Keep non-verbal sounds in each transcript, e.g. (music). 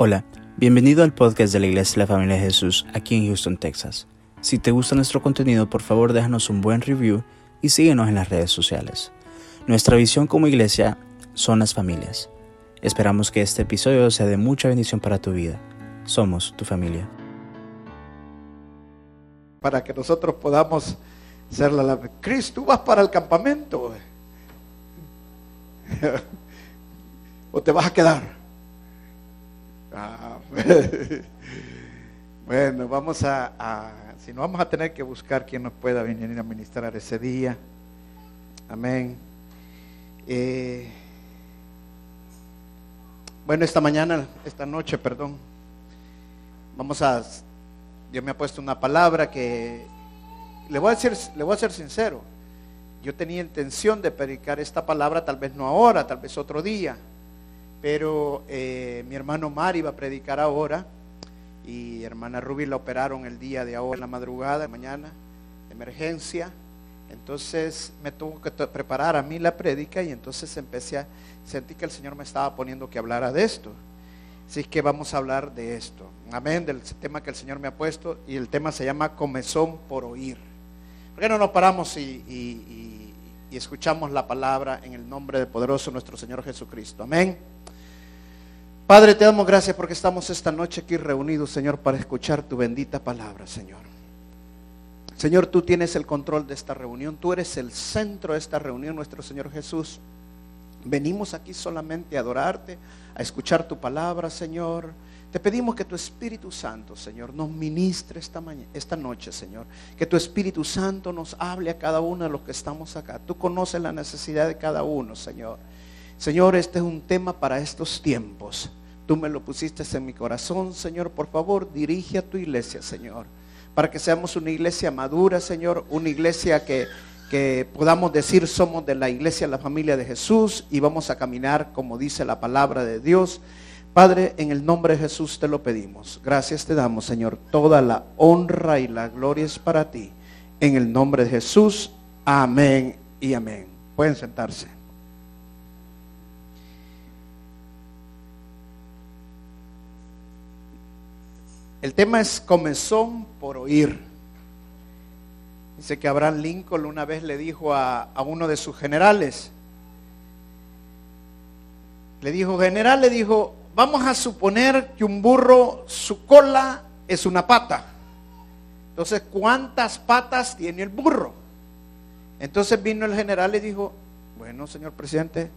Hola, bienvenido al podcast de la Iglesia de la Familia de Jesús aquí en Houston, Texas. Si te gusta nuestro contenido, por favor déjanos un buen review y síguenos en las redes sociales. Nuestra visión como iglesia son las familias. Esperamos que este episodio sea de mucha bendición para tu vida. Somos tu familia. Para que nosotros podamos ser la... Tú vas para el campamento. (laughs) ¿O te vas a quedar? Ah, (laughs) bueno, vamos a, si no vamos a tener que buscar quien nos pueda venir a ministrar ese día. Amén. Eh, bueno, esta mañana, esta noche, perdón, vamos a, Dios me ha puesto una palabra que le voy a decir, le voy a ser sincero. Yo tenía intención de predicar esta palabra, tal vez no ahora, tal vez otro día pero eh, mi hermano Mari va a predicar ahora y hermana Ruby la operaron el día de ahora, en la madrugada, mañana, emergencia. Entonces me tuvo que preparar a mí la prédica y entonces empecé a sentí que el Señor me estaba poniendo que hablara de esto. Así que vamos a hablar de esto. Amén, del tema que el Señor me ha puesto y el tema se llama comezón por oír. ¿Por qué no nos paramos y, y escuchamos la palabra en el nombre del poderoso nuestro Señor Jesucristo? Amén. Padre, te damos gracias porque estamos esta noche aquí reunidos, Señor, para escuchar tu bendita palabra, Señor. Señor, tú tienes el control de esta reunión, tú eres el centro de esta reunión, nuestro Señor Jesús. Venimos aquí solamente a adorarte, a escuchar tu palabra, Señor. Te pedimos que tu Espíritu Santo, Señor, nos ministre esta, esta noche, Señor. Que tu Espíritu Santo nos hable a cada uno de los que estamos acá. Tú conoces la necesidad de cada uno, Señor. Señor, este es un tema para estos tiempos. Tú me lo pusiste en mi corazón, Señor. Por favor, dirige a tu iglesia, Señor. Para que seamos una iglesia madura, Señor. Una iglesia que, que podamos decir somos de la iglesia, la familia de Jesús. Y vamos a caminar como dice la palabra de Dios. Padre, en el nombre de Jesús te lo pedimos. Gracias te damos, Señor. Toda la honra y la gloria es para ti. En el nombre de Jesús. Amén y amén. Pueden sentarse. El tema es comezón por oír. Dice que Abraham Lincoln una vez le dijo a, uno de sus generales, le dijo, general, le dijo, vamos a suponer que un burro, su cola es una pata. Entonces, ¿cuántas patas tiene el burro? Entonces vino el general y dijo, bueno, señor presidente,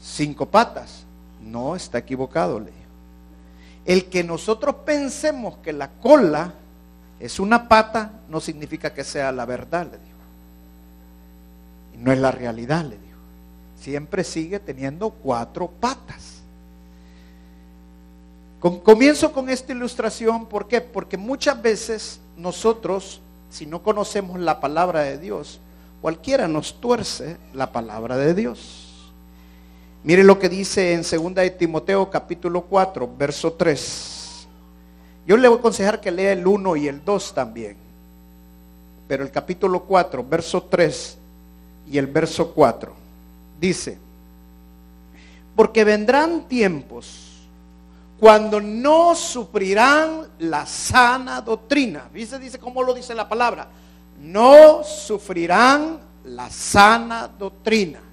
cinco patas. No, está equivocado, le dijo. El que nosotros pensemos que la cola es una pata no significa que sea la verdad, le dijo. Y no es la realidad, le dijo. Siempre sigue teniendo cuatro patas. comienzo con esta ilustración, ¿por qué? Porque muchas veces nosotros, si no conocemos la palabra de Dios, cualquiera nos tuerce la palabra de Dios. Mire lo que dice en 2 de Timoteo capítulo 4, verso 3. Yo le voy a aconsejar que lea el 1 y el 2 también. Pero el capítulo 4, verso 3 y el verso 4 dice, porque vendrán tiempos cuando no sufrirán la sana doctrina. ¿Viste? Dice cómo lo dice la palabra. No sufrirán la sana doctrina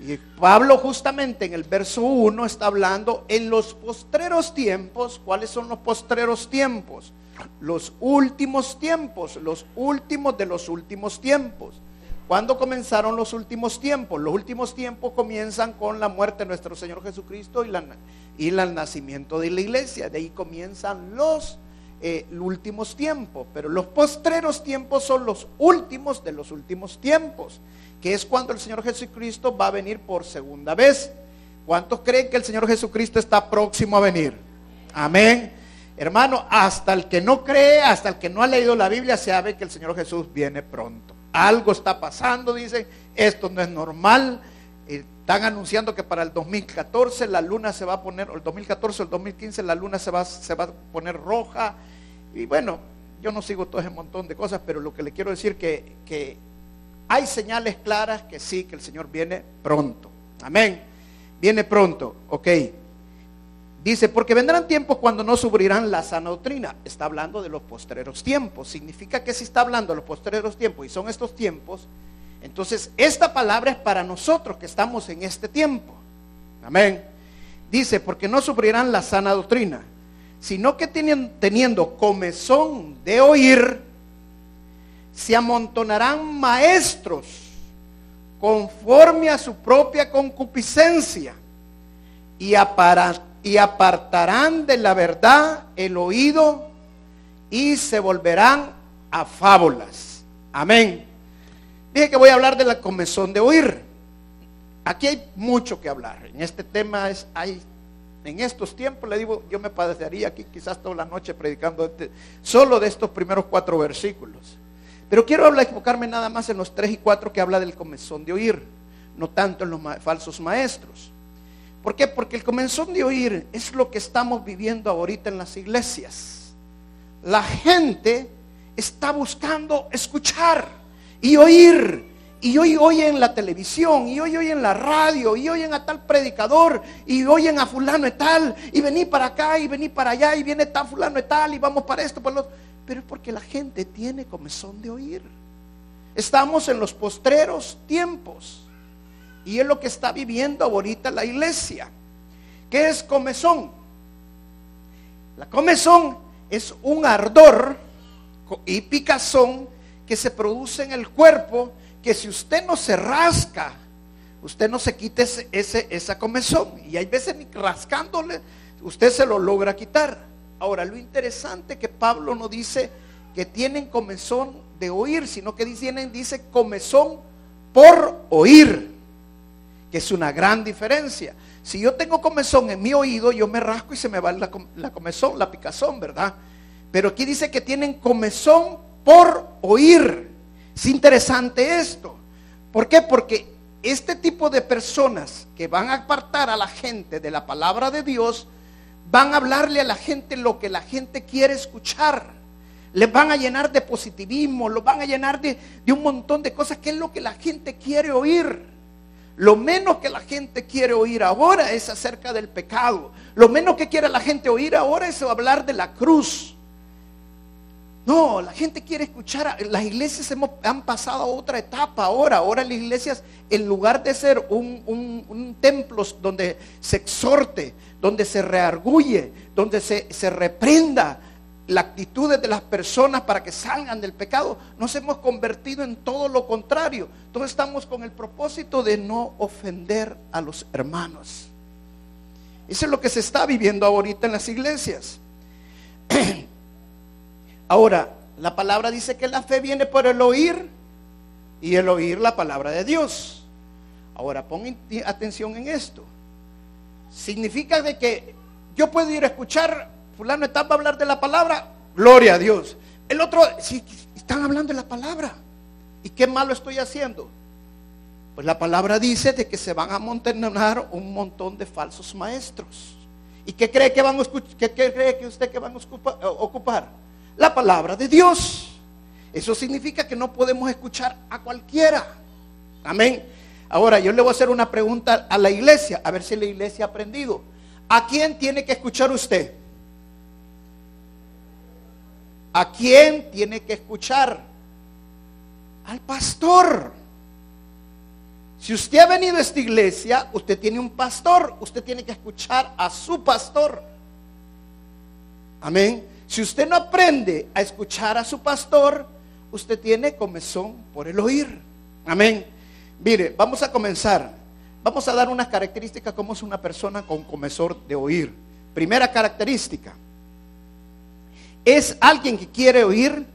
y Pablo justamente en el verso 1 está hablando en los postreros tiempos. ¿Cuáles son los postreros tiempos? Los últimos tiempos, los últimos de los últimos tiempos. ¿Cuándo comenzaron los últimos tiempos? Los últimos tiempos comienzan con la muerte de nuestro Señor Jesucristo y, la, y el nacimiento de la iglesia. De ahí comienzan los eh, últimos tiempos. Pero los postreros tiempos son los últimos de los últimos tiempos que es cuando el Señor Jesucristo va a venir por segunda vez. ¿Cuántos creen que el Señor Jesucristo está próximo a venir? Amén. Hermano, hasta el que no cree, hasta el que no ha leído la Biblia, sabe que el Señor Jesús viene pronto. Algo está pasando, dicen, esto no es normal. Están anunciando que para el 2014 la luna se va a poner, el 2014 o el 2015 la luna se va, se va a poner roja. Y bueno, yo no sigo todo ese montón de cosas, pero lo que le quiero decir que, que hay señales claras que sí, que el Señor viene pronto. Amén. Viene pronto, ok. Dice, porque vendrán tiempos cuando no sufrirán la sana doctrina. Está hablando de los postreros tiempos. Significa que si está hablando de los postreros tiempos y son estos tiempos, entonces esta palabra es para nosotros que estamos en este tiempo. Amén. Dice, porque no sufrirán la sana doctrina, sino que teniendo comezón de oír, se amontonarán maestros conforme a su propia concupiscencia y apartarán de la verdad el oído y se volverán a fábulas. Amén. Dije que voy a hablar de la comezón de oír. Aquí hay mucho que hablar. En este tema es, hay, en estos tiempos, le digo, yo me padecería aquí quizás toda la noche predicando este, solo de estos primeros cuatro versículos. Pero quiero hablar, enfocarme nada más en los tres y cuatro que habla del comezón de oír, no tanto en los falsos maestros. ¿Por qué? Porque el comenzón de oír es lo que estamos viviendo ahorita en las iglesias. La gente está buscando escuchar y oír. Y hoy oyen en la televisión, y hoy oyen en la radio, y oyen a tal predicador, y oyen a fulano y tal, y vení para acá, y vení para allá, y viene tal fulano y tal, y vamos para esto, para lo Pero es porque la gente tiene comezón de oír. Estamos en los postreros tiempos. Y es lo que está viviendo ahorita la iglesia. ¿Qué es comezón? La comezón es un ardor y picazón que se produce en el cuerpo que si usted no se rasca, usted no se quite ese, esa comezón. Y hay veces ni rascándole, usted se lo logra quitar. Ahora, lo interesante que Pablo no dice que tienen comezón de oír, sino que tienen, dice comezón por oír que es una gran diferencia. Si yo tengo comezón en mi oído, yo me rasco y se me va la, comezón, la picazón, ¿verdad? Pero aquí dice que tienen comezón por oír. Es interesante esto. ¿Por qué? Porque este tipo de personas que van a apartar a la gente de la palabra de Dios, van a hablarle a la gente lo que la gente quiere escuchar. Les van a llenar de positivismo, los van a llenar de, un montón de cosas que es lo que la gente quiere oír. Lo menos que la gente quiere oír ahora es acerca del pecado. Lo menos que quiere la gente oír ahora es hablar de la cruz. No, la gente quiere escuchar. Las iglesias han pasado a otra etapa ahora. Ahora las iglesias, en lugar de ser un, un templo donde se exhorte, donde se reargulle, donde se, se reprenda, la actitud de las personas para que salgan del pecado, nos hemos convertido en todo lo contrario. Todos estamos con el propósito de no ofender a los hermanos. Eso es lo que se está viviendo ahorita en las iglesias. (clears throat) Ahora, la palabra dice que la fe viene por el oír y el oír la palabra de Dios. Ahora, pon atención en esto. Significa de que yo puedo ir a escuchar fulano está para hablar de la palabra, gloria a Dios. El otro, si están hablando de la palabra. ¿Y qué malo estoy haciendo? Pues la palabra dice de que se van a montar un montón de falsos maestros. ¿Y qué cree que van a qué cree que usted que van a ocupar? La palabra de Dios. Eso significa que no podemos escuchar a cualquiera. Amén. Ahora yo le voy a hacer una pregunta a la iglesia, a ver si la iglesia ha aprendido. ¿A quién tiene que escuchar usted? ¿A quién tiene que escuchar? Al pastor. Si usted ha venido a esta iglesia, usted tiene un pastor, usted tiene que escuchar a su pastor. Amén. Si usted no aprende a escuchar a su pastor, usted tiene comezón por el oír. Amén. Mire, vamos a comenzar. Vamos a dar unas características como es una persona con comezón de oír. Primera característica es alguien que quiere oír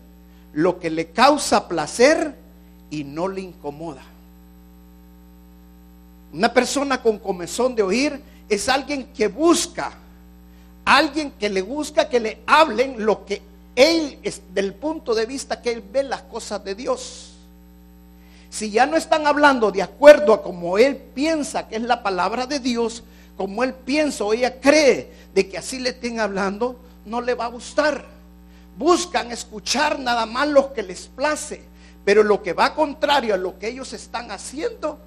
lo que le causa placer y no le incomoda. Una persona con comezón de oír es alguien que busca, alguien que le busca que le hablen lo que él, es del punto de vista que él ve las cosas de Dios. Si ya no están hablando de acuerdo a como él piensa que es la palabra de Dios, como él piensa o ella cree de que así le estén hablando, no le va a gustar buscan escuchar nada más lo que les place, pero lo que va contrario a lo que ellos están haciendo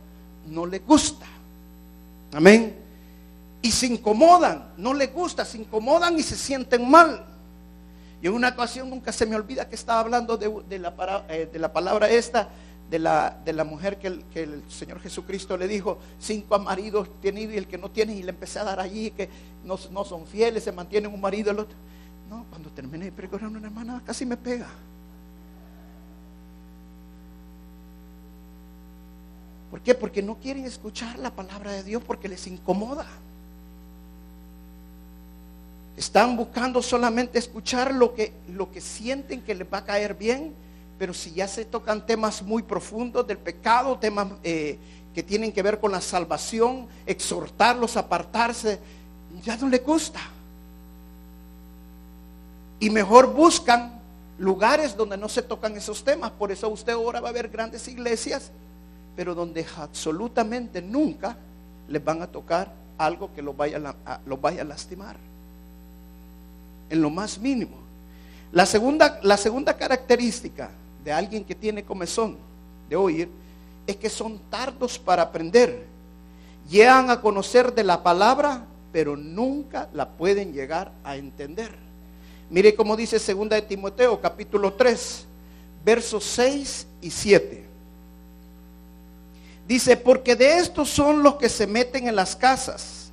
no les gusta. Amén. y se incomodan, no les gusta, se incomodan y se sienten mal. Y en una ocasión nunca se me olvida que estaba hablando de, la, eh, de la, palabra esta, de la, de la mujer que el, Señor Jesucristo le dijo, cinco maridos tenido y el que no tiene, y le empecé a dar allí, que no, son fieles, se mantienen un marido el otro. No, cuando terminé de pregonar una hermana casi me pega. ¿Por qué? Porque no quieren escuchar la palabra de Dios porque les incomoda. Están buscando solamente escuchar lo que, lo que sienten que les va a caer bien, pero si ya se tocan temas muy profundos del pecado, temas eh, que tienen que ver con la salvación, exhortarlos a apartarse, ya no les gusta. Y mejor buscan lugares donde no se tocan esos temas. Por eso usted ahora va a ver grandes iglesias, pero donde absolutamente nunca les van a tocar algo que los vaya a, los vaya lastimar en lo más mínimo. La segunda, la segunda característica de alguien que tiene comezón de oír es que son tardos para aprender. Llegan a conocer de la palabra, pero nunca la pueden llegar a entender. Mire cómo dice segunda de Timoteo capítulo 3, versos 6 y 7. Dice, porque de estos son los que se meten en las casas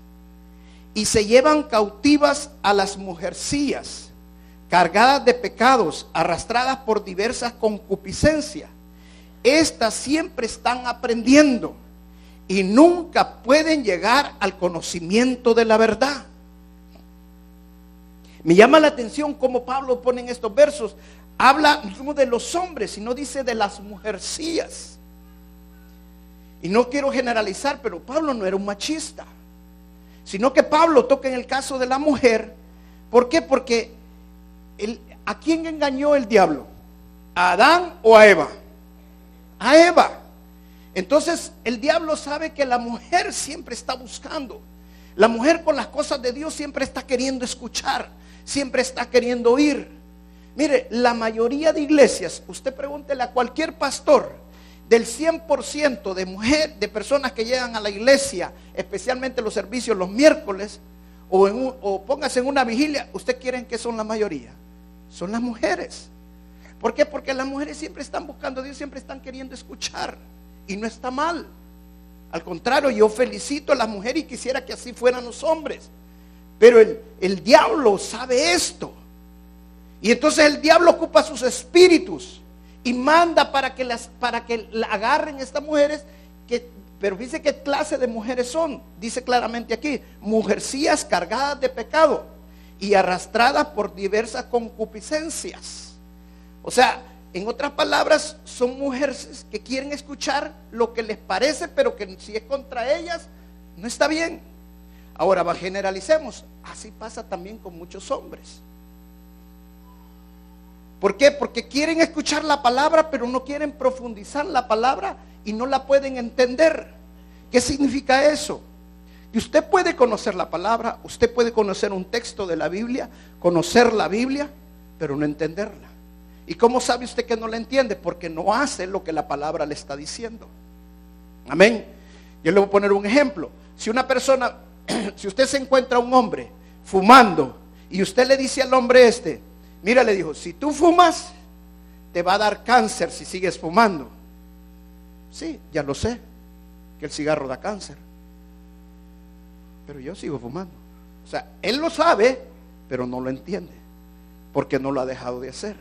y se llevan cautivas a las mujercillas, cargadas de pecados, arrastradas por diversas concupiscencias. Estas siempre están aprendiendo y nunca pueden llegar al conocimiento de la verdad. Me llama la atención cómo Pablo pone en estos versos. Habla no de los hombres, sino dice de las mujercillas. Y no quiero generalizar, pero Pablo no era un machista sino que Pablo toca en el caso de la mujer. ¿Por qué? Porque ¿a quién engañó el diablo? ¿A Adán o a Eva? A Eva. Entonces el diablo sabe que la mujer siempre está buscando. La mujer con las cosas de Dios siempre está queriendo escuchar, siempre está queriendo oír. Mire, la mayoría de iglesias, usted pregúntele a cualquier pastor, del 100% de mujeres, de personas que llegan a la iglesia, especialmente los servicios los miércoles, o, en póngase en una vigilia, ¿usted quieren que son la mayoría? Son las mujeres. ¿Por qué? Porque las mujeres siempre están buscando a Dios, siempre están queriendo escuchar. Y no está mal. Al contrario, yo felicito a las mujeres y quisiera que así fueran los hombres. Pero el, el diablo sabe esto. Y entonces el diablo ocupa sus espíritus y manda para que las para que la agarren estas mujeres que pero dice qué clase de mujeres son. Dice claramente aquí, mujercías cargadas de pecado y arrastradas por diversas concupiscencias. O sea, en otras palabras, son mujeres que quieren escuchar lo que les parece, pero que si es contra ellas, no está bien. Ahora, generalicemos. Así pasa también con muchos hombres. ¿Por qué? Porque quieren escuchar la palabra, pero no quieren profundizar la palabra y no la pueden entender. ¿Qué significa eso? Que usted puede conocer la palabra, usted puede conocer un texto de la Biblia, conocer la Biblia, pero no entenderla. ¿Y cómo sabe usted que no la entiende? Porque no hace lo que la palabra le está diciendo. Amén. Yo le voy a poner un ejemplo. Si una persona, (clears throat) si usted se encuentra un hombre fumando y usted le dice al hombre este, Mira, le dijo, si tú fumas, te va a dar cáncer si sigues fumando. Sí, ya lo sé, que el cigarro da cáncer. Pero yo sigo fumando. O sea, él lo sabe, pero no lo entiende, porque no lo ha dejado de hacer.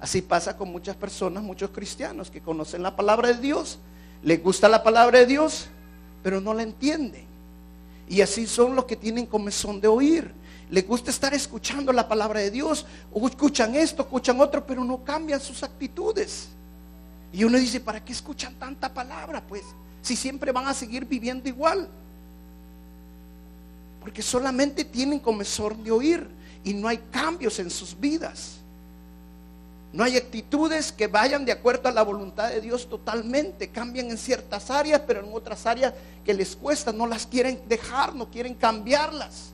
Así pasa con muchas personas, muchos cristianos que conocen la palabra de Dios, les gusta la palabra de Dios, pero no la entienden. Y así son los que tienen comezón de oír les gusta estar escuchando la palabra de Dios, o escuchan esto, escuchan otro, pero no cambian sus actitudes. Y uno dice, ¿para qué escuchan tanta palabra? Pues, si siempre van a seguir viviendo igual. Porque solamente tienen comezón de oír y no hay cambios en sus vidas. No hay actitudes que vayan de acuerdo a la voluntad de Dios totalmente. Cambian en ciertas áreas, pero en otras áreas que les cuesta, no las quieren dejar, no quieren cambiarlas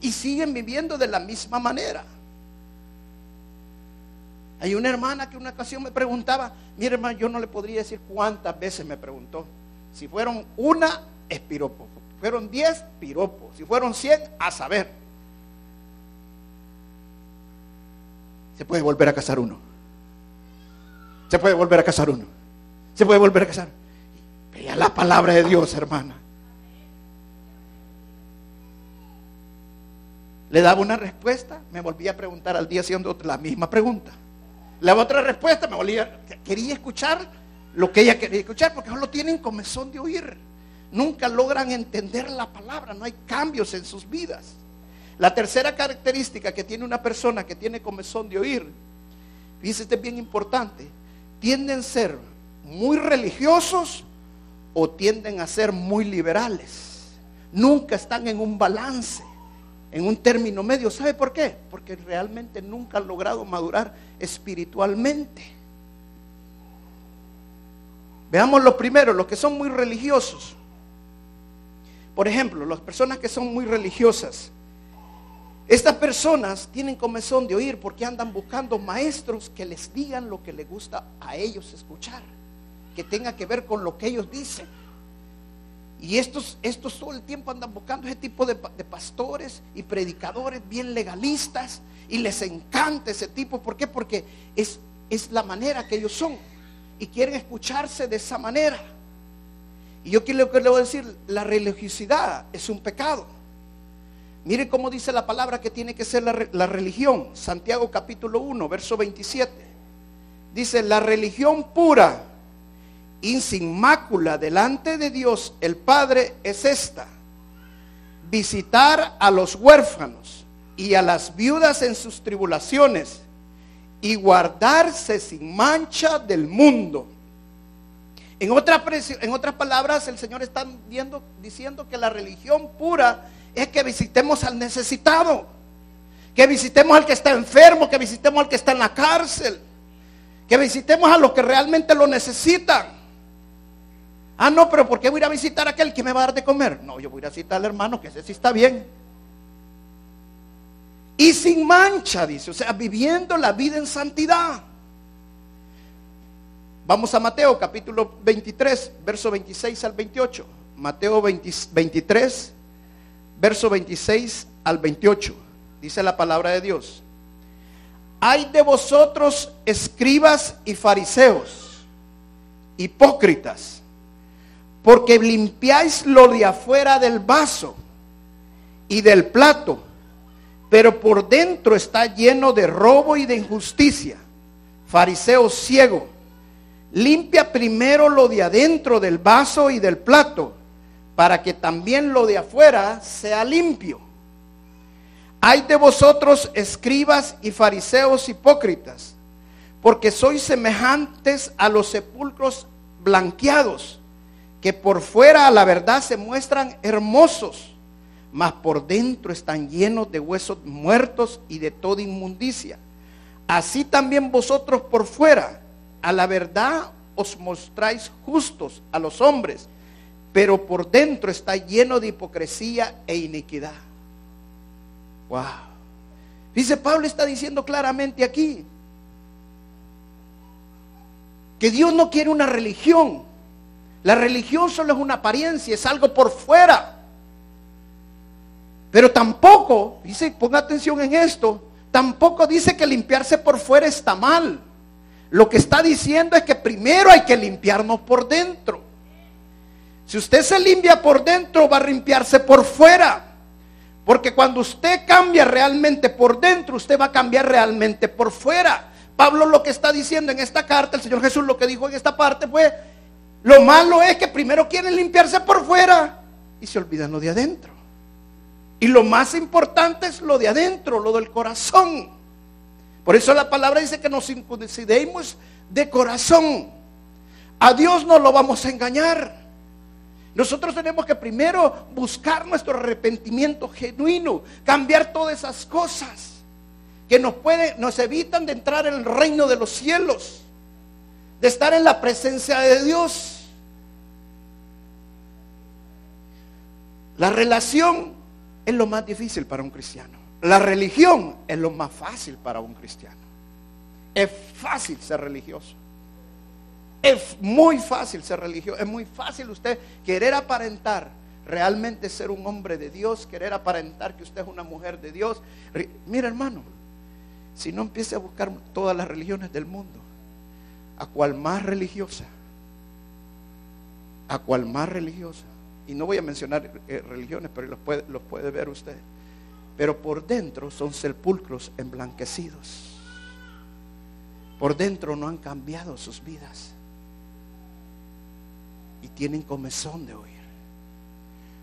y siguen viviendo de la misma manera. Hay una hermana que una ocasión me preguntaba, mi hermano, yo no le podría decir cuántas veces me preguntó. Si fueron una, es fueron 10, piropos. Si fueron 100, a saber. Se puede volver a casar uno. Se puede volver a casar uno. Se puede volver a casar. Vea la palabra de Dios, hermana. Le daba una respuesta, me volví a preguntar al día haciendo la misma pregunta. Le daba otra respuesta, me volvía, quería escuchar lo que ella quería escuchar, porque solo tienen comezón de oír. Nunca logran entender la palabra, no hay cambios en sus vidas. La tercera característica que tiene una persona que tiene comezón de oír, fíjese, este es bien importante, tienden a ser muy religiosos o tienden a ser muy liberales. Nunca están en un balance en un término medio. ¿Sabe por qué? Porque realmente nunca han logrado madurar espiritualmente. Veamos lo primero, los que son muy religiosos. Por ejemplo, las personas que son muy religiosas. Estas personas tienen comezón de oír porque andan buscando maestros que les digan lo que les gusta a ellos escuchar, que tenga que ver con lo que ellos dicen. Y estos, estos todo el tiempo andan buscando ese tipo de, pastores y predicadores bien legalistas y les encanta ese tipo. ¿Por qué? Porque es, es la manera que ellos son y quieren escucharse de esa manera. Y yo quiero que le voy a decir, la religiosidad es un pecado. Mire cómo dice la palabra que tiene que ser la, la religión. Santiago capítulo 1, verso 27. Dice, la religión pura y sin mácula delante de Dios el Padre es esta. Visitar a los huérfanos y a las viudas en sus tribulaciones y guardarse sin mancha del mundo. En, otra, en otras palabras, el Señor está viendo, diciendo que la religión pura es que visitemos al necesitado, que visitemos al que está enfermo, que visitemos al que está en la cárcel, que visitemos a los que realmente lo necesitan. Ah, no, pero ¿por qué voy a ir a visitar a aquel que me va a dar de comer? No, yo voy a ir a visitar al hermano, que ese sí está bien. Y sin mancha, dice, o sea, viviendo la vida en santidad. Vamos a Mateo capítulo 23, verso 26 al 28. Mateo 23, verso 26 al 28. Dice la palabra de Dios. Hay de vosotros escribas y fariseos, hipócritas porque limpiáis lo de afuera del vaso y del plato, pero por dentro está lleno de robo y de injusticia. Fariseo ciego, limpia primero lo de adentro del vaso y del plato, para que también lo de afuera sea limpio. Hay de vosotros escribas y fariseos hipócritas, porque sois semejantes a los sepulcros blanqueados que por fuera a la verdad se muestran hermosos, mas por dentro están llenos de huesos muertos y de toda inmundicia. Así también vosotros por fuera a la verdad os mostráis justos a los hombres, pero por dentro está lleno de hipocresía e iniquidad. Wow. Dice Pablo está diciendo claramente aquí que Dios no quiere una religión, la religión solo es una apariencia, es algo por fuera. Pero tampoco, dice, ponga atención en esto, tampoco dice que limpiarse por fuera está mal. Lo que está diciendo es que primero hay que limpiarnos por dentro. Si usted se limpia por dentro, va a limpiarse por fuera. Porque cuando usted cambia realmente por dentro, usted va a cambiar realmente por fuera. Pablo lo que está diciendo en esta carta, el Señor Jesús lo que dijo en esta parte fue, lo malo es que primero quieren limpiarse por fuera y se olvidan lo de adentro. Y lo más importante es lo de adentro, lo del corazón. Por eso la palabra dice que nos incidemos de corazón. A Dios no lo vamos a engañar. Nosotros tenemos que primero buscar nuestro arrepentimiento genuino, cambiar todas esas cosas que nos nos evitan de entrar en el reino de los cielos de estar en la presencia de Dios. La relación es lo más difícil para un cristiano. La religión es lo más fácil para un cristiano. Es fácil ser religioso. Es muy fácil ser religioso. Es muy fácil usted querer aparentar realmente ser un hombre de Dios, querer aparentar que usted es una mujer de Dios. Mira hermano, si no empiece a buscar todas las religiones del mundo, a cual más religiosa, a cual más religiosa, y no voy a mencionar eh, religiones, pero los puede, los puede ver usted, pero por dentro son sepulcros emblanquecidos. Por dentro no han cambiado sus vidas. Y tienen comezón de oír.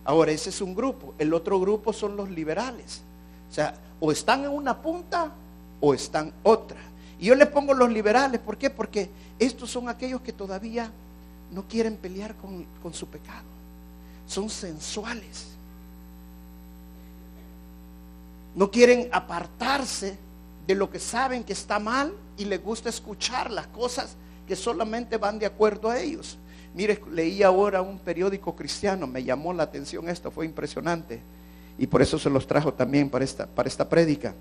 Ahora, ese es un grupo. El otro grupo son los liberales. O sea, o están en una punta o están otra. Y yo le pongo los liberales, ¿por qué? Porque estos son aquellos que todavía no quieren pelear con, con su pecado. Son sensuales. No quieren apartarse de lo que saben que está mal y les gusta escuchar las cosas que solamente van de acuerdo a ellos. Mire, leí ahora un periódico cristiano, me llamó la atención esto, fue impresionante. Y por eso se los trajo también para esta, para esta prédica.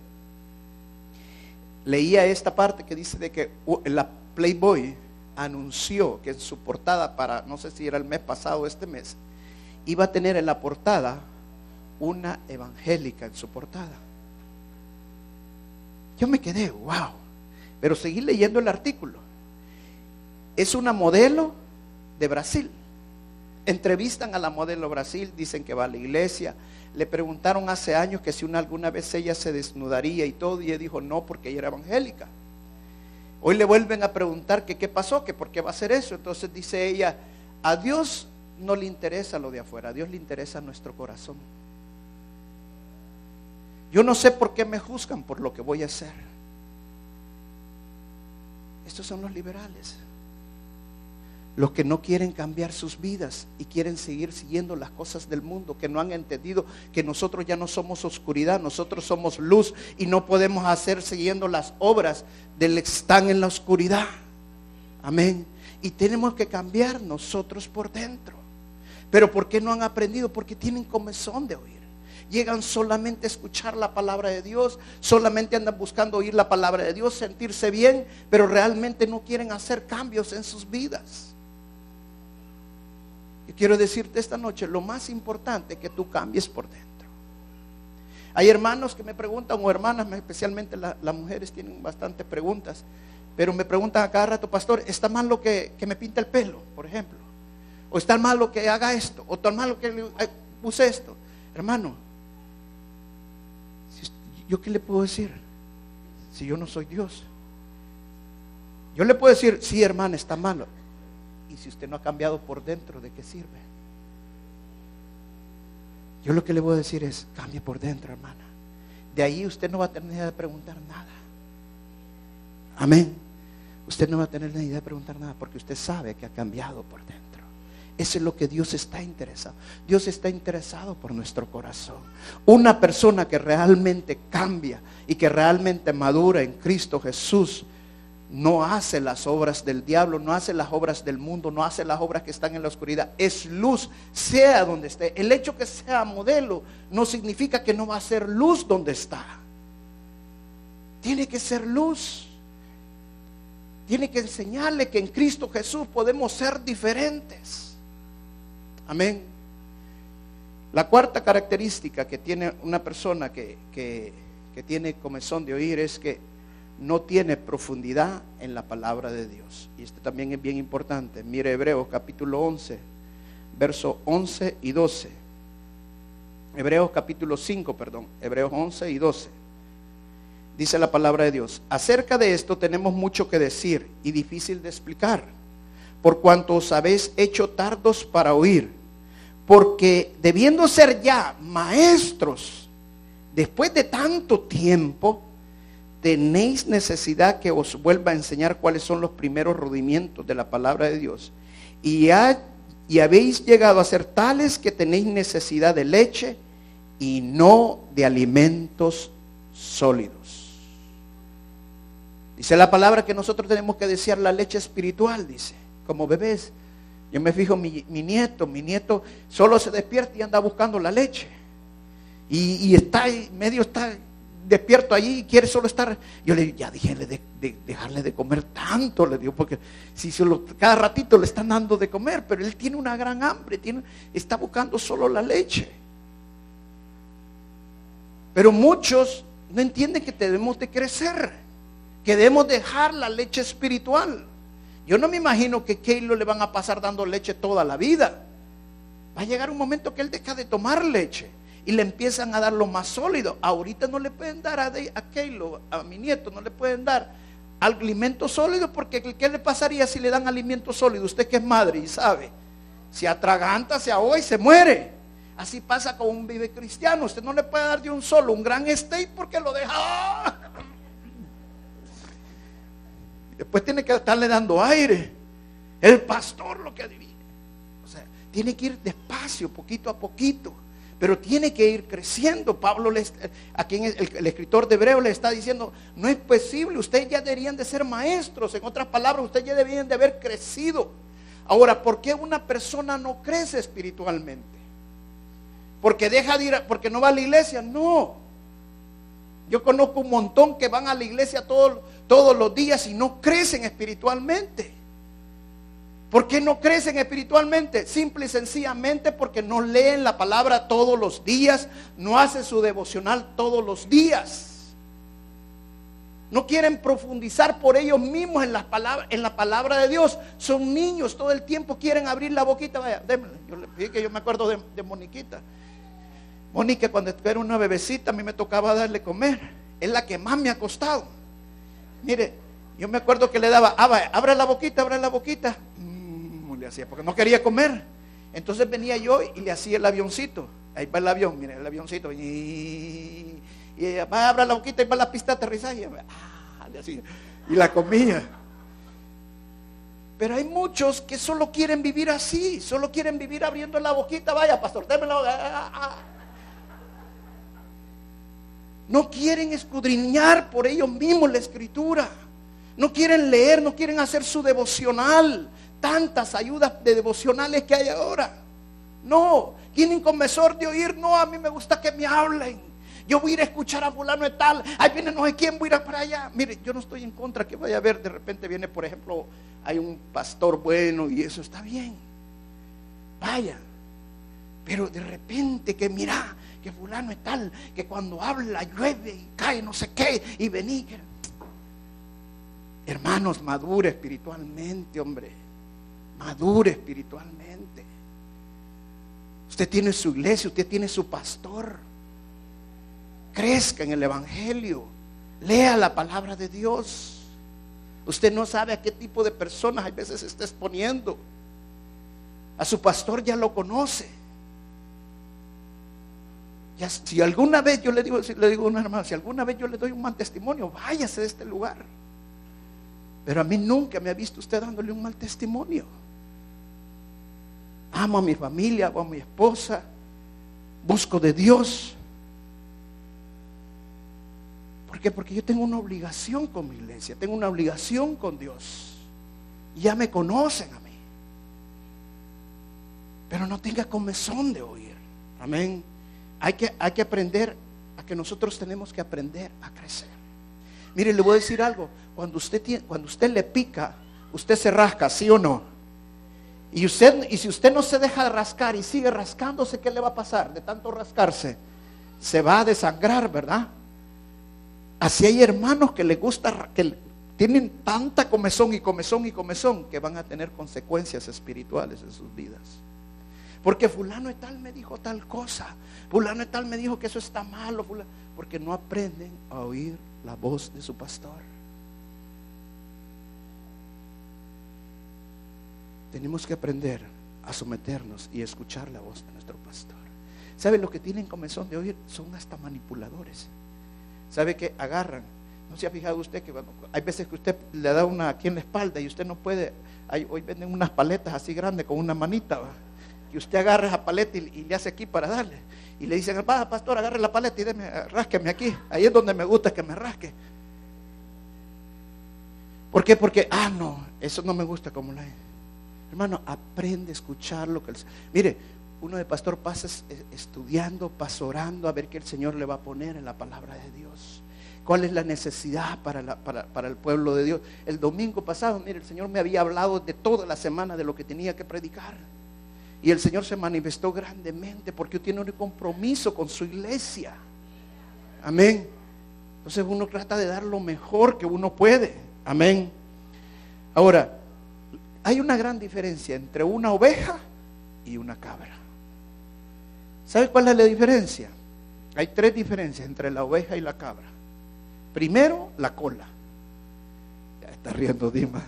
Leía esta parte que dice de que la Playboy anunció que en su portada para, no sé si era el mes pasado o este mes, iba a tener en la portada una evangélica en su portada. Yo me quedé, wow. Pero seguí leyendo el artículo. Es una modelo de Brasil. Entrevistan a la modelo Brasil, dicen que va a la iglesia. Le preguntaron hace años que si una, alguna vez ella se desnudaría y todo, y ella dijo no, porque ella era evangélica. Hoy le vuelven a preguntar que qué pasó, que por qué va a hacer eso. Entonces dice ella, a Dios no le interesa lo de afuera, a Dios le interesa nuestro corazón. Yo no sé por qué me juzgan por lo que voy a hacer. Estos son los liberales los que no quieren cambiar sus vidas y quieren seguir siguiendo las cosas del mundo, que no han entendido que nosotros ya no somos oscuridad, nosotros somos luz y no podemos hacer siguiendo las obras del que están en la oscuridad. Amén. Y tenemos que cambiar nosotros por dentro. Pero ¿por qué no han aprendido? Porque tienen comezón de oír. Llegan solamente a escuchar la palabra de Dios, solamente andan buscando oír la palabra de Dios, sentirse bien, pero realmente no quieren hacer cambios en sus vidas. Y quiero decirte esta noche, lo más importante es que tú cambies por dentro. Hay hermanos que me preguntan, o hermanas, especialmente las mujeres tienen bastantes preguntas, pero me preguntan a cada rato, pastor, ¿está mal lo que, me pinta el pelo, por ejemplo? ¿O está mal lo que haga esto? ¿O está mal lo que puse esto? Hermano, ¿yo qué le puedo decir? Si yo no soy Dios. Yo le puedo decir, sí, hermana, está malo si usted no ha cambiado por dentro, ¿de qué sirve? Yo lo que le voy a decir es, cambie por dentro, hermana. De ahí usted no va a tener necesidad de preguntar nada. Amén. Usted no va a tener necesidad de preguntar nada porque usted sabe que ha cambiado por dentro. Eso es lo que Dios está interesado. Dios está interesado por nuestro corazón. Una persona que realmente cambia y que realmente madura en Cristo Jesús no hace las obras del diablo, no hace las obras del mundo, no hace las obras que están en la oscuridad. Es luz, sea donde esté. El hecho que sea modelo no significa que no va a ser luz donde está. Tiene que ser luz. Tiene que enseñarle que en Cristo Jesús podemos ser diferentes. Amén. La cuarta característica que tiene una persona que, que tiene comezón de oír es que no tiene profundidad en la palabra de Dios. Y esto también es bien importante. Mire Hebreos capítulo 11, versos 11 y 12. Hebreos capítulo 5, perdón. Hebreos 11 y 12. Dice la palabra de Dios. Acerca de esto tenemos mucho que decir y difícil de explicar. Por cuanto os habéis hecho tardos para oír. Porque debiendo ser ya maestros, después de tanto tiempo, tenéis necesidad que os vuelva a enseñar cuáles son los primeros rudimientos de la palabra de Dios. Y, y habéis llegado a ser tales que tenéis necesidad de leche y no de alimentos sólidos. Dice la palabra que nosotros tenemos que desear la leche espiritual, dice, como bebés. Yo me fijo, mi, nieto, mi nieto solo se despierta y anda buscando la leche. Y, está medio está despierto allí y quiere solo estar. Yo le digo, ya dije de, dejarle de comer tanto, le digo, porque si solo, cada ratito le están dando de comer, pero él tiene una gran hambre, tiene, está buscando solo la leche. Pero muchos no entienden que debemos de crecer, que debemos dejar la leche espiritual. Yo no me imagino que Keilo le van a pasar dando leche toda la vida. Va a llegar un momento que él deja de tomar leche y le empiezan a dar lo más sólido. Ahorita no le pueden dar a, a Keilo, a mi nieto, no le pueden dar alimento sólido porque ¿qué le pasaría si le dan alimento sólido? Usted que es madre y sabe, se atraganta, se ahoga y se muere. Así pasa con un vive cristiano. Usted no le puede dar de un solo un gran steak porque lo deja. Después tiene que estarle dando aire. El pastor lo que adivina. O sea, tiene que ir despacio, poquito a poquito. Pero tiene que ir creciendo. Pablo, le, aquí el, el, escritor de Hebreo le está diciendo, no es posible, ustedes ya deberían de ser maestros. En otras palabras, ustedes ya deberían de haber crecido. Ahora, ¿por qué una persona no crece espiritualmente? porque deja de ir, porque no va a la iglesia. No. Yo conozco un montón que van a la iglesia todos, todos los días y no crecen espiritualmente. ¿Por qué no crecen espiritualmente? Simple y sencillamente porque no leen la palabra todos los días, no hacen su devocional todos los días. No quieren profundizar por ellos mismos en, las palabras, en la palabra de Dios. Son niños, todo el tiempo quieren abrir la boquita. Vaya, Yo le que yo me acuerdo de, de Moniquita. Mónica, cuando era una bebecita, a mí me tocaba darle comer. Es la que más me ha costado. Mire, yo me acuerdo que le daba, ah, abre la boquita, abre la boquita. Mm, le hacía, porque no quería comer. Entonces venía yo y le hacía el avioncito. Ahí va el avión, mire, el avioncito. Y, ella va, abre la boquita y va la pista de aterrizaje. Ah, y la comía. Pero hay muchos que solo quieren vivir así, solo quieren vivir abriendo la boquita. Vaya, pastor, démelo. Ah, ah, no quieren escudriñar por ellos mismos la escritura. No quieren leer, no quieren hacer su devocional. Tantas ayudas de devocionales que hay ahora. No, tienen comezor de oír. No, a mí me gusta que me hablen. Yo voy a ir a escuchar a fulano de tal. Ahí viene no sé quién, voy a ir para allá. Mire, yo no estoy en contra que vaya a ver. De repente viene, por ejemplo, hay un pastor bueno y eso está bien. Vaya. Pero de repente que mira, que fulano es tal, que cuando habla llueve y cae no sé qué, y vení. Hermanos, madure espiritualmente, hombre. Madure espiritualmente. Usted tiene su iglesia, usted tiene su pastor. Crezca en el Evangelio. Lea la palabra de Dios. Usted no sabe a qué tipo de personas a veces se está exponiendo. A su pastor ya lo conoce si alguna vez yo le digo, le digo a una hermana, si alguna vez yo le doy un mal testimonio, váyase de este lugar. Pero a mí nunca me ha visto usted dándole un mal testimonio. Amo a mi familia, amo a mi esposa, busco de Dios. ¿Por qué? Porque yo tengo una obligación con mi iglesia, tengo una obligación con Dios. Ya me conocen a mí. Pero no tenga comezón de oír. Amén. Hay que, hay que aprender a que nosotros tenemos que aprender a crecer. Mire, le voy a decir algo. Cuando usted, tiene, cuando usted le pica, usted se rasca, ¿sí o no? Y, usted, y si usted no se deja de rascar y sigue rascándose, ¿qué le va a pasar? De tanto rascarse, se va a desangrar, ¿verdad? Así hay hermanos que les gusta, que tienen tanta comezón y comezón y comezón que van a tener consecuencias espirituales en sus vidas. Porque fulano de tal me dijo tal cosa. Fulano de tal me dijo que eso está malo. porque no aprenden a oír la voz de su pastor. Tenemos que aprender a someternos y escuchar la voz de nuestro pastor. ¿Sabe lo que tienen comezón de oír? Son hasta manipuladores. ¿Sabe que agarran? ¿No se ha fijado usted que hay veces que usted le da una aquí en la espalda y usted no puede? hoy venden unas paletas así grandes con una manita. Y usted agarra esa paleta y, le hace aquí para darle. Y le dicen, va, pastor, agarre la paleta y deme, rásqueme aquí. Ahí es donde me gusta que me rasque. ¿Por qué? Porque, ah, no, eso no me gusta como la... Hermano, aprende a escuchar lo que... El... Mire, uno de pastor pasa estudiando, pasa orando a ver qué el Señor le va a poner en la palabra de Dios. ¿Cuál es la necesidad para, para, el pueblo de Dios? El domingo pasado, mire, el Señor me había hablado de toda la semana de lo que tenía que predicar. Y el Señor se manifestó grandemente porque tiene un compromiso con su iglesia. Amén. Entonces uno trata de dar lo mejor que uno puede. Amén. Ahora, hay una gran diferencia entre una oveja y una cabra. ¿Sabe cuál es la diferencia? Hay tres diferencias entre la oveja y la cabra. Primero, la cola. Ya está riendo Dima.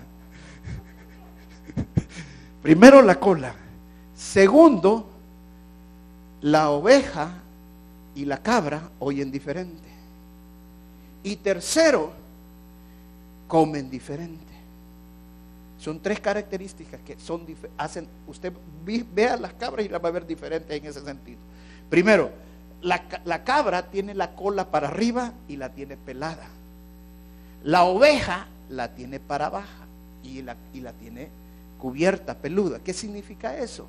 (laughs) Primero, la cola. Segundo, la oveja y la cabra oyen diferente. Y tercero, comen diferente. Son tres características que son hacen, usted vea las cabras y las va a ver diferentes en ese sentido. Primero, la, cabra tiene la cola para arriba y la tiene pelada. La oveja la tiene para abajo y la, y la tiene cubierta, peluda. ¿Qué significa eso?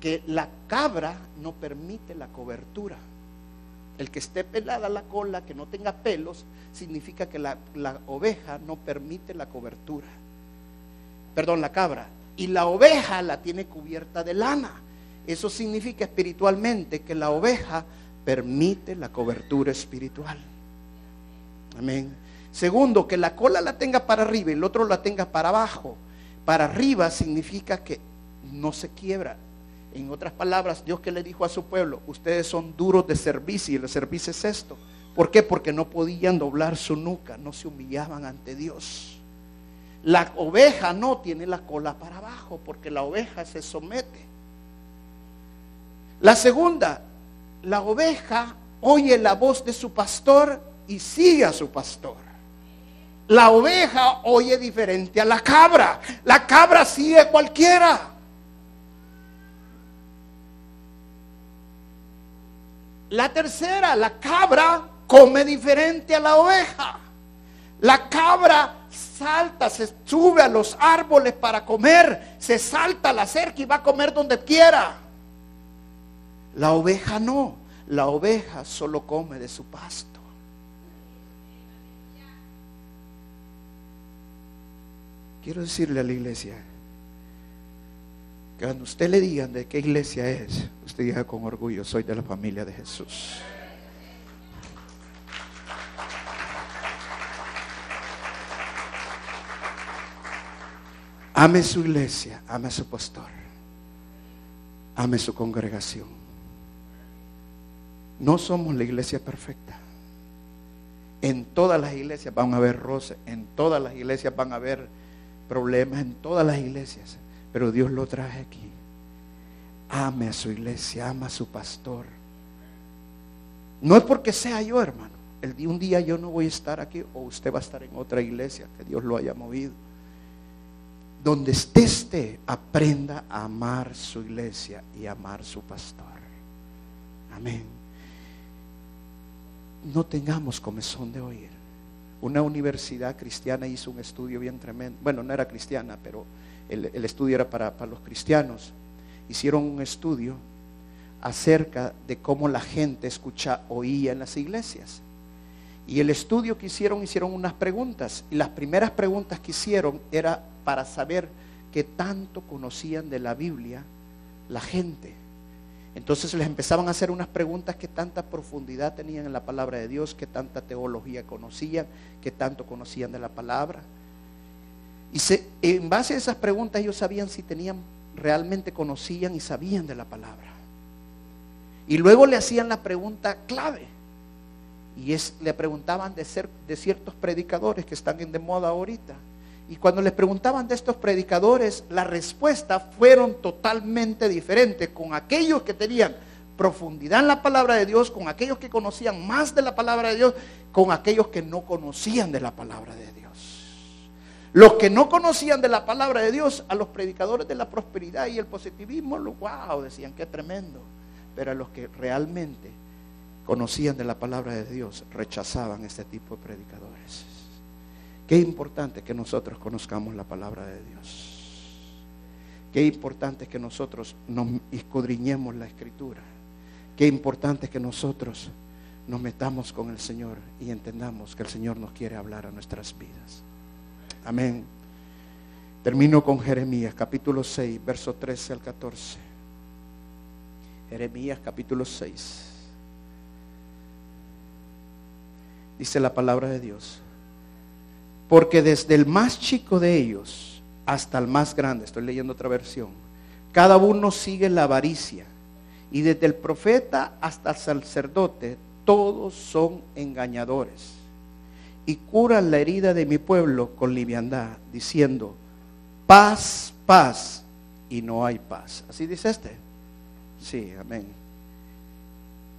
Que la cabra no permite la cobertura. El que esté pelada la cola, que no tenga pelos, significa que la, oveja no permite la cobertura perdón, la cabra, y la oveja la tiene cubierta de lana. Eso significa espiritualmente que la oveja permite la cobertura espiritual. Amén. Segundo, que la cola la tenga para arriba y el otro la tenga para abajo. Para arriba significa que no se quiebra. En otras palabras, Dios que le dijo a su pueblo, ustedes son duros de servicio y el servicio es esto. ¿Por qué? Porque no podían doblar su nuca, no se humillaban ante Dios. La oveja no tiene la cola para abajo porque la oveja se somete. La segunda, la oveja oye la voz de su pastor y sigue a su pastor. La oveja oye diferente a la cabra. La cabra sigue cualquiera. La tercera, la cabra come diferente a la oveja. La cabra salta, se sube a los árboles para comer, se salta a la cerca y va a comer donde quiera. La oveja no, la oveja solo come de su pasto. Quiero decirle a la iglesia cuando usted le digan de qué iglesia es, usted diga con orgullo, soy de la familia de Jesús. Ame su iglesia, ame su pastor, ame su congregación. No somos la iglesia perfecta. En todas las iglesias van a haber roces, en todas las iglesias van a haber problemas, en todas las iglesias. Pero Dios lo traje aquí. Ame a su iglesia, ama a su pastor. No es porque sea yo, hermano. El un día yo no voy a estar aquí o usted va a estar en otra iglesia que Dios lo haya movido donde esté esté, aprenda a amar su iglesia y amar su pastor. Amén. No tengamos comezón de oír. Una universidad cristiana hizo un estudio bien tremendo. Bueno, no era cristiana, pero el, estudio era para, para los cristianos. Hicieron un estudio acerca de cómo la gente escucha, oía en las iglesias. Y el estudio que hicieron, hicieron unas preguntas. Y las primeras preguntas que hicieron era para saber qué tanto conocían de la Biblia la gente. Entonces les empezaban a hacer unas preguntas que tanta profundidad tenían en la palabra de Dios, que tanta teología conocían, que tanto conocían de la palabra. Y en base a esas preguntas ellos sabían si tenían, realmente conocían y sabían de la palabra. Y luego le hacían la pregunta clave. Y es, le preguntaban de, ser, de ciertos predicadores que están en de moda ahorita. Y cuando les preguntaban de estos predicadores, la respuesta fueron totalmente diferentes con aquellos que tenían profundidad en la palabra de Dios, con aquellos que conocían más de la palabra de Dios, con aquellos que no conocían de la palabra de Dios. Los que no conocían de la palabra de Dios, a los predicadores de la prosperidad y el positivismo, wow, decían que tremendo. Pero a los que realmente conocían de la palabra de Dios, rechazaban este tipo de predicadores. Qué importante que nosotros conozcamos la palabra de Dios. Qué importante que nosotros nos escudriñemos la escritura. Qué importante que nosotros nos metamos con el Señor y entendamos que el Señor nos quiere hablar a nuestras vidas. Amén. Termino con Jeremías capítulo 6, verso 13 al 14. Jeremías capítulo 6. Dice la palabra de Dios. Porque desde el más chico de ellos hasta el más grande, estoy leyendo otra versión, cada uno sigue la avaricia. Y desde el profeta hasta el sacerdote, todos son engañadores. Y curan la herida de mi pueblo con liviandad, diciendo, paz, paz, y no hay paz. Así dice este. Sí, amén.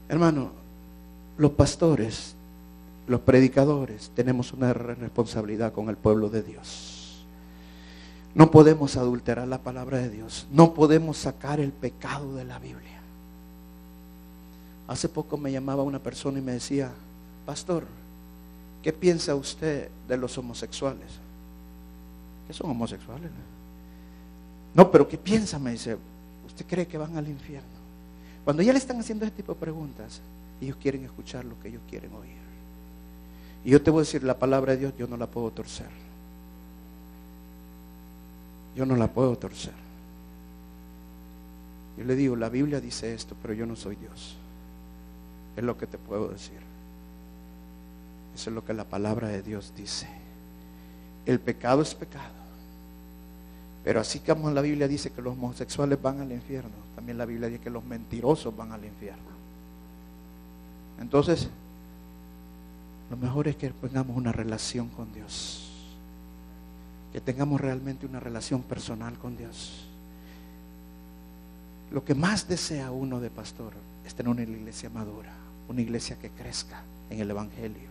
Hermano, los pastores los predicadores tenemos una responsabilidad con el pueblo de Dios. No podemos adulterar la palabra de Dios. No podemos sacar el pecado de la Biblia. Hace poco me llamaba una persona y me decía, pastor, ¿qué piensa usted de los homosexuales? ¿Qué son homosexuales? No, pero ¿qué piensa? Me dice, ¿usted cree que van al infierno? Cuando ya le están haciendo ese tipo de preguntas, ellos quieren escuchar lo que ellos quieren oír. Y yo te voy a decir, la palabra de Dios yo no la puedo torcer. Yo no la puedo torcer. Yo le digo, la Biblia dice esto, pero yo no soy Dios. Es lo que te puedo decir. Eso es lo que la palabra de Dios dice. El pecado es pecado. Pero así como la Biblia dice que los homosexuales van al infierno, también la Biblia dice que los mentirosos van al infierno. Entonces, lo mejor es que tengamos una relación con Dios. Que tengamos realmente una relación personal con Dios. Lo que más desea uno de pastor es tener una iglesia madura, una iglesia que crezca en el Evangelio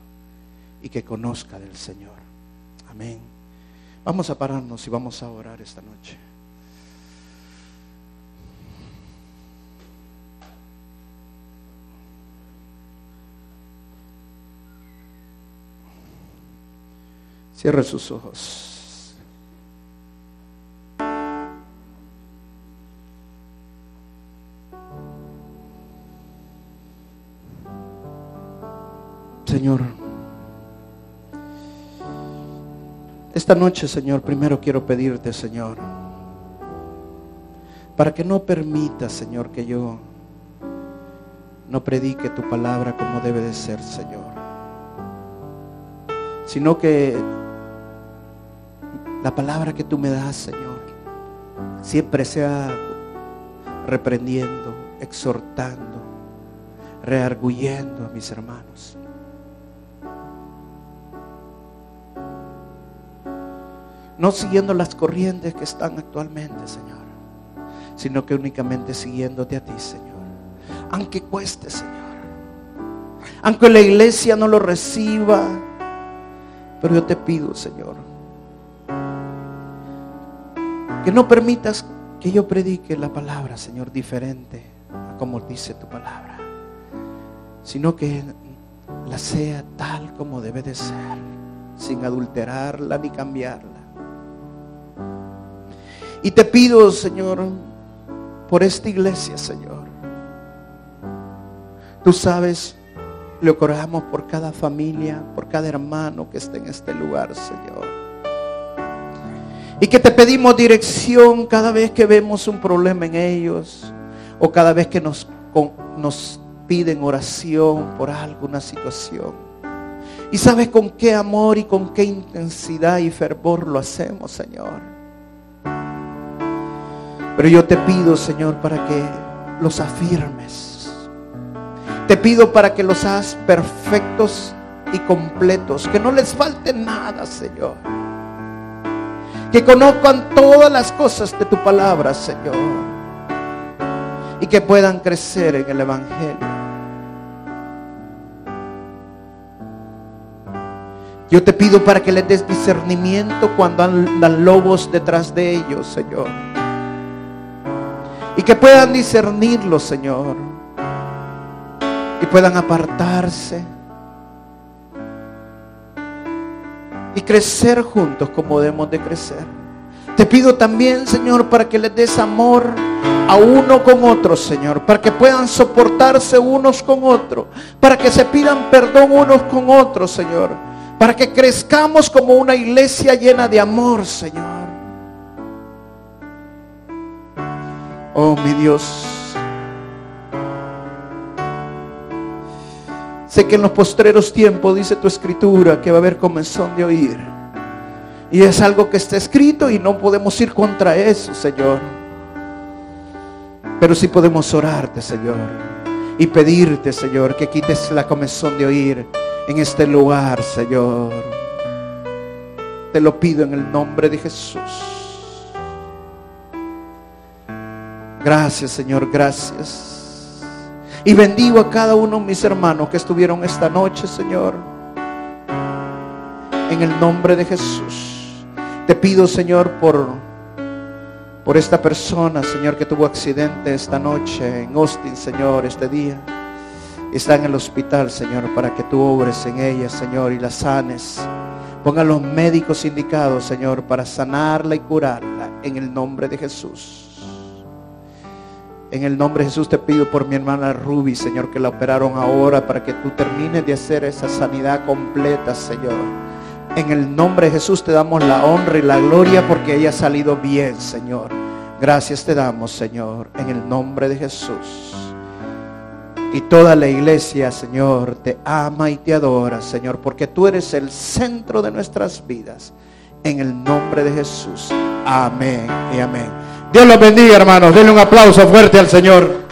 y que conozca del Señor. Amén. Vamos a pararnos y vamos a orar esta noche. Cierre sus ojos. Señor, esta noche, Señor, primero quiero pedirte, Señor, para que no permita, Señor, que yo no predique tu palabra como debe de ser, Señor, sino que la palabra que tú me das, Señor, siempre sea reprendiendo, exhortando, rearguyendo a mis hermanos. No siguiendo las corrientes que están actualmente, Señor, sino que únicamente siguiéndote a ti, Señor. Aunque cueste, Señor. Aunque la iglesia no lo reciba, pero yo te pido, Señor, que no permitas que yo predique la palabra, Señor, diferente a como dice tu palabra, sino que la sea tal como debe de ser, sin adulterarla ni cambiarla. Y te pido, Señor, por esta iglesia, Señor. Tú sabes, le oramos por cada familia, por cada hermano que esté en este lugar, Señor. Y que te pedimos dirección cada vez que vemos un problema en ellos o cada vez que nos, nos piden oración por alguna situación. Y sabes con qué amor y con qué intensidad y fervor lo hacemos, Señor. Pero yo te pido, Señor, para que los afirmes. Te pido para que los hagas perfectos y completos, que no les falte nada, Señor que conozcan todas las cosas de tu palabra, Señor, y que puedan crecer en el Evangelio. Yo te pido para que les des discernimiento cuando andan lobos detrás de ellos, Señor. Y que puedan discernirlo, Señor. Y puedan apartarse y crecer juntos como debemos de crecer. Te pido también, Señor, para que les des amor a uno con otro, Señor, para que puedan soportarse unos con otros, para que se pidan perdón unos con otros, Señor, para que crezcamos como una iglesia llena de amor, Señor. Oh, mi Dios. Sé que en los postreros tiempos, dice tu escritura, que va a haber comenzón de oír. Y es algo que está escrito y no podemos ir contra eso, Señor. Pero sí podemos orarte, Señor. Y pedirte, Señor, que quites la comezón de oír en este lugar, Señor. Te lo pido en el nombre de Jesús. Gracias, Señor, gracias. Y bendigo a cada uno de mis hermanos que estuvieron esta noche, Señor. En el nombre de Jesús. Te pido, Señor, por, por esta persona, Señor, que tuvo accidente esta noche en Austin, Señor, este día. Está en el hospital, Señor, para que tú obres en ella, Señor, y la sanes. Ponga los médicos indicados, Señor, para sanarla y curarla en el nombre de Jesús. En el nombre de Jesús te pido por mi hermana Ruby, Señor, que la operaron ahora para que tú termines de hacer esa sanidad completa, Señor. En el nombre de Jesús te damos la honra y la gloria porque ella ha salido bien, Señor. Gracias te damos, Señor, en el nombre de Jesús. Y toda la iglesia, Señor, te ama y te adora, Señor, porque tú eres el centro de nuestras vidas. En el nombre de Jesús. Amén y amén. Dios los bendiga, hermanos. Denle un aplauso fuerte al Señor.